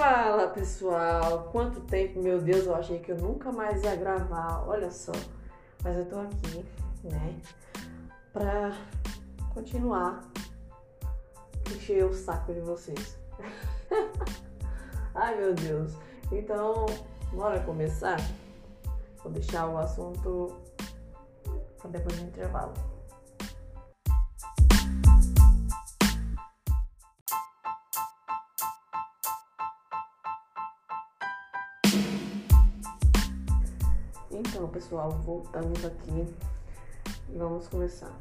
Fala pessoal, quanto tempo, meu Deus, eu achei que eu nunca mais ia gravar, olha só. Mas eu tô aqui, né, pra continuar encher o saco de vocês. Ai meu Deus. Então, bora começar? Vou deixar o assunto depois do intervalo. Então, pessoal, voltamos aqui e vamos começar.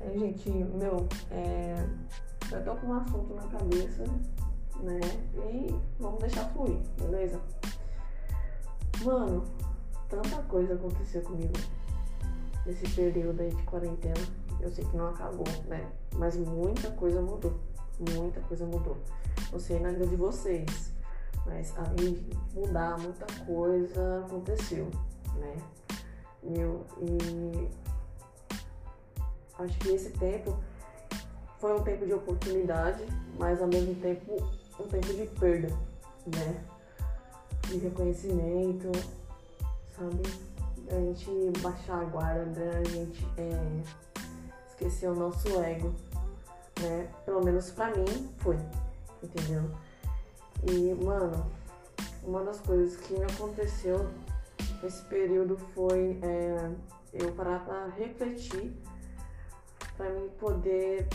É, gente, meu, é, eu tô com um assunto na cabeça, né? E vamos deixar fluir, beleza? Mano, tanta coisa aconteceu comigo nesse período aí de quarentena. Eu sei que não acabou, né? Mas muita coisa mudou. Muita coisa mudou. Não sei na vida de vocês, mas além de mudar, muita coisa aconteceu, né? Eu, e acho que esse tempo foi um tempo de oportunidade, mas ao mesmo tempo um tempo de perda, né? De reconhecimento, sabe? A gente baixar a guarda, a gente é, esquecer o nosso ego, né? Pelo menos pra mim foi, entendeu? E, mano, uma das coisas que me aconteceu nesse período foi é, eu parar pra refletir para mim poder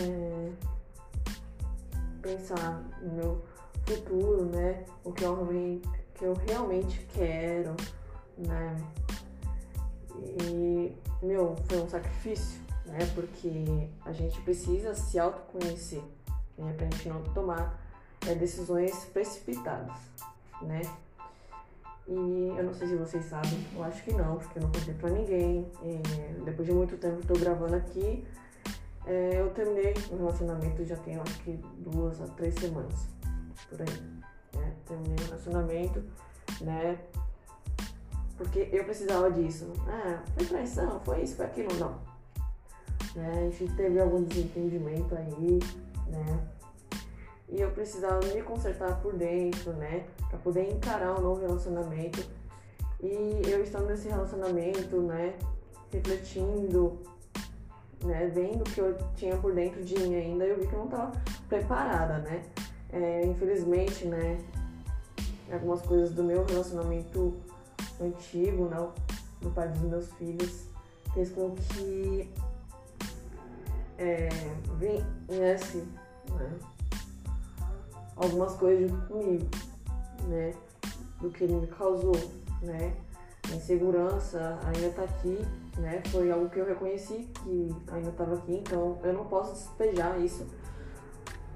é, pensar no meu futuro, né? O que eu, que eu realmente quero, né? E, meu, foi um sacrifício, né? Porque a gente precisa se autoconhecer, né? Pra gente não tomar é, decisões precipitadas, né? E eu não sei se vocês sabem, eu acho que não, porque eu não contei pra ninguém. É, depois de muito tempo que tô gravando aqui, é, eu terminei o relacionamento já tem acho que duas a três semanas, por aí. Né? Terminei o relacionamento, né? Porque eu precisava disso. Ah, foi traição, foi isso, foi aquilo, não. Né? A gente teve algum desentendimento aí, né? E eu precisava me consertar por dentro, né, para poder encarar um novo relacionamento. E eu estando nesse relacionamento, né, refletindo, né, vendo o que eu tinha por dentro de mim ainda, eu vi que eu não estava preparada, né. É, infelizmente, né, algumas coisas do meu relacionamento antigo, né, do pai dos meus filhos, fez com que é, viesse, né, algumas coisas comigo, né? Do que ele me causou, né? A insegurança ainda tá aqui, né? Foi algo que eu reconheci que ainda estava aqui, então eu não posso despejar isso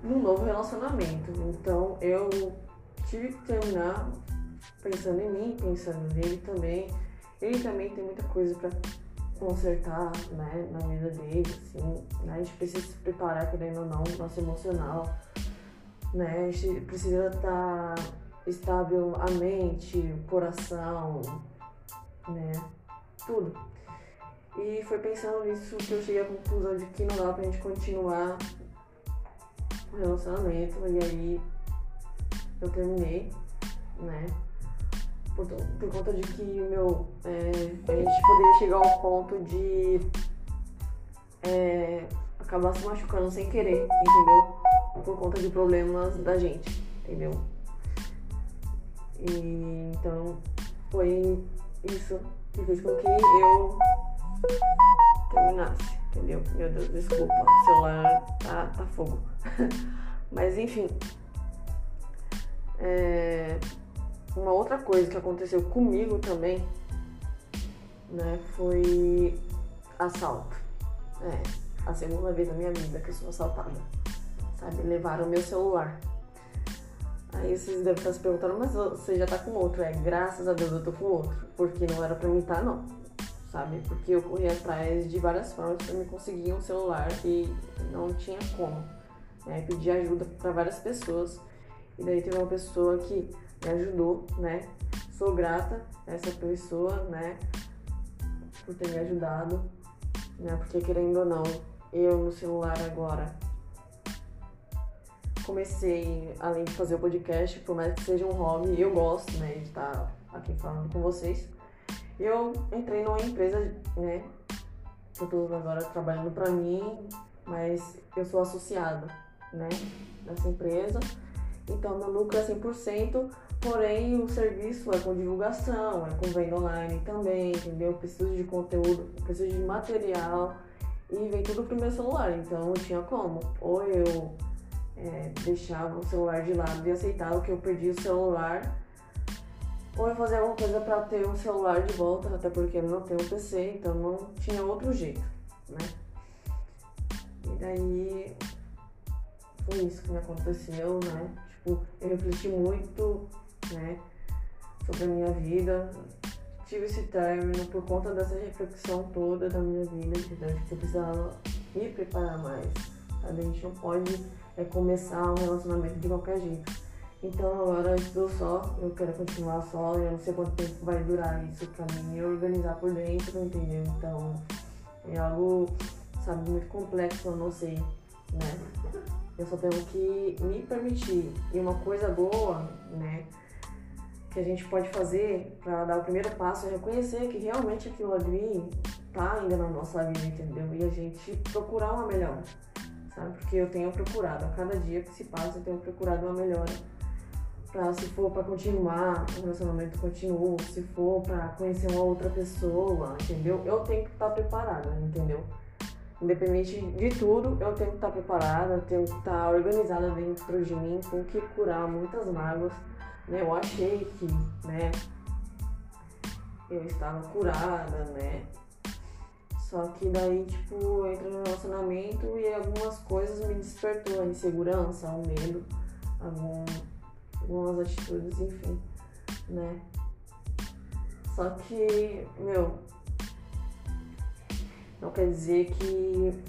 num novo relacionamento. Então eu tive que terminar pensando em mim, pensando nele também. Ele também tem muita coisa para consertar, né, na vida dele, assim, né? A gente precisa se preparar, querendo ou não, nosso emocional, né? A gente precisa estar tá estável a mente, o coração, né? Tudo. E foi pensando nisso que eu cheguei à conclusão de que não dá pra gente continuar o relacionamento. E aí eu terminei, né? Por, por conta de que, meu, é, a gente poderia chegar ao ponto de é, acabar se machucando sem querer, entendeu? Por conta de problemas da gente, entendeu? E, então foi isso que fez com que eu terminasse, entendeu? Meu Deus, desculpa, o celular tá, tá fogo. Mas enfim. É, uma outra coisa que aconteceu comigo também, né, foi assalto. É, a segunda vez na minha vida que eu sou assaltada sabe? Levaram o meu celular. Aí vocês devem estar se perguntando, mas você já tá com outro. É, graças a Deus eu tô com outro. Porque não era pra mim estar, tá, não. Sabe? Porque eu corri atrás de várias formas pra me conseguir um celular e não tinha como. Né? Pedi ajuda para várias pessoas. E daí teve uma pessoa que me ajudou, né? Sou grata a essa pessoa, né? Por ter me ajudado, né? Porque querendo ou não, eu no celular agora comecei, além de fazer o podcast, por mais que seja um hobby, eu gosto, né, de estar aqui falando com vocês. Eu entrei numa empresa, né, eu tô agora trabalhando para mim, mas eu sou associada, né, nessa empresa. Então, meu lucro é 100%, porém o serviço é com divulgação, é com venda online também, entendeu? Eu preciso de conteúdo, preciso de material e vem tudo pro meu celular. Então, não tinha como. Ou eu é, deixava o celular de lado e aceitava que eu perdi o celular, ou eu fazia alguma coisa para ter o celular de volta, até porque eu não tenho PC, então não tinha outro jeito, né? E daí foi isso que me aconteceu, né? Tipo, eu refleti muito, né, sobre a minha vida. Tive esse término por conta dessa reflexão toda da minha vida, entendeu? Que eu precisava me preparar mais. A gente não pode é, começar um relacionamento de qualquer jeito. Então agora eu estou só, eu quero continuar só, eu não sei quanto tempo vai durar isso pra mim me organizar por dentro, entendeu? Então é algo, sabe, muito complexo, eu não sei, né? Eu só tenho que me permitir. E uma coisa boa, né, que a gente pode fazer para dar o primeiro passo é reconhecer que realmente aquilo ali tá ainda na nossa vida, entendeu? E a gente procurar uma melhora, sabe? Porque eu tenho procurado, a cada dia que se passa, eu tenho procurado uma melhora. Pra, se for para continuar, o relacionamento continua, se for para conhecer uma outra pessoa, entendeu? Eu tenho que estar tá preparada, entendeu? Independente de tudo, eu tenho que estar preparada, tenho que estar organizada dentro de mim, tenho que curar muitas mágoas. Né? Eu achei que, né, eu estava curada, né? Só que daí, tipo, eu entro no relacionamento e algumas coisas me despertou a insegurança, o medo, algum, algumas atitudes, enfim, né? Só que, meu, não quer dizer que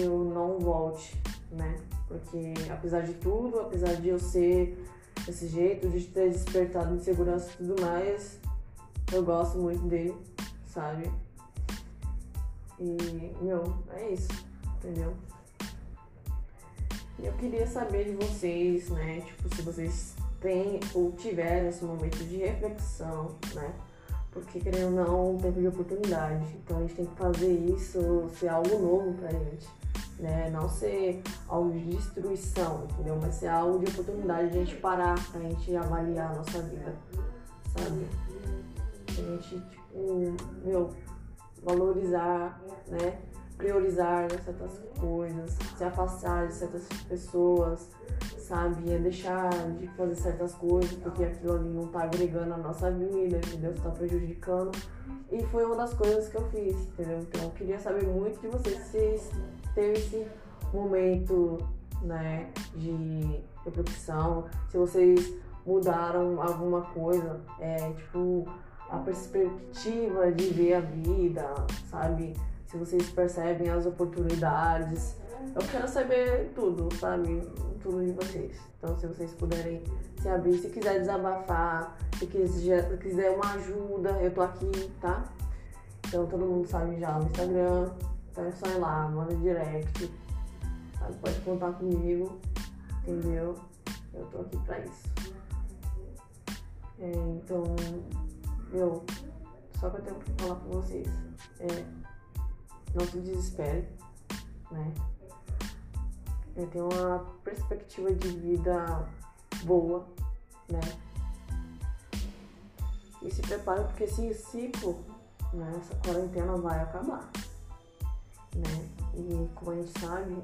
eu não volte, né? Porque apesar de tudo, apesar de eu ser desse jeito, de ter despertado insegurança e tudo mais, eu gosto muito dele, sabe? E, meu, é isso, entendeu? Eu queria saber de vocês, né? Tipo, se vocês têm ou tiveram esse momento de reflexão, né? Porque, querendo ou não, é um tempo de oportunidade. Então a gente tem que fazer isso ser algo novo pra gente. Né? Não ser algo de destruição, entendeu? Mas ser algo de oportunidade de a gente parar, pra gente avaliar a nossa vida, sabe? A gente, tipo, meu, valorizar, né? Priorizar certas coisas, se afastar de certas pessoas, sabe? É deixar de fazer certas coisas porque aquilo ali não tá agregando a nossa vida, entendeu? Está prejudicando. E foi uma das coisas que eu fiz, entendeu? Então eu queria saber muito de vocês se teve esse momento, né, de reflexão, se vocês mudaram alguma coisa, é, tipo, a perspectiva de ver a vida, sabe? Se vocês percebem as oportunidades. Eu quero saber tudo, sabe? tudo de vocês. Então, se vocês puderem se abrir, se quiser desabafar, se quiser, uma ajuda, eu tô aqui, tá? Então, todo mundo sabe já no Instagram. Então, é só ir lá, manda direct. Sabe? Pode contar comigo, entendeu? Eu tô aqui pra isso. É, então, eu, só que eu tenho que falar pra vocês. É, não se desespere, né? ter uma perspectiva de vida boa, né? E se prepare porque esse ciclo, né, essa quarentena vai acabar, né? E como a gente sabe,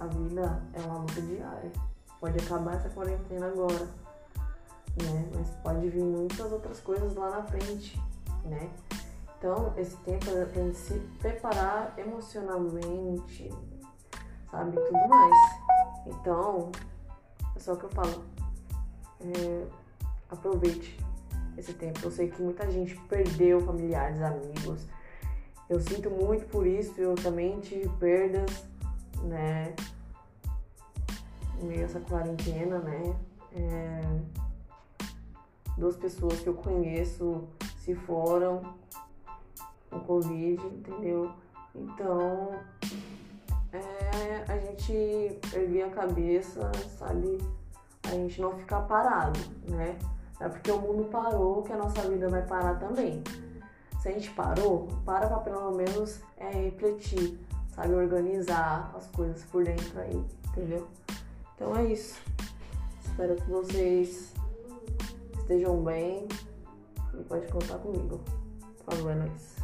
a vida é uma luta diária. Pode acabar essa quarentena agora, né? Mas pode vir muitas outras coisas lá na frente, né? Então, esse tempo é pra gente se preparar emocionalmente, sabe? Tudo mais. Então, é só o que eu falo. É, aproveite esse tempo. Eu sei que muita gente perdeu familiares, amigos. Eu sinto muito por isso. Eu também tive perdas, né? Meio essa quarentena, né? É, duas pessoas que eu conheço se foram com Covid, entendeu? Então, é a gente erguer a cabeça, sabe? A gente não ficar parado, né? É porque o mundo parou que a nossa vida vai parar também. Se a gente parou, para pra pelo menos é, refletir, sabe? Organizar as coisas por dentro aí, entendeu? Então é isso. Espero que vocês estejam bem e pode contar comigo. Falou, é nóis.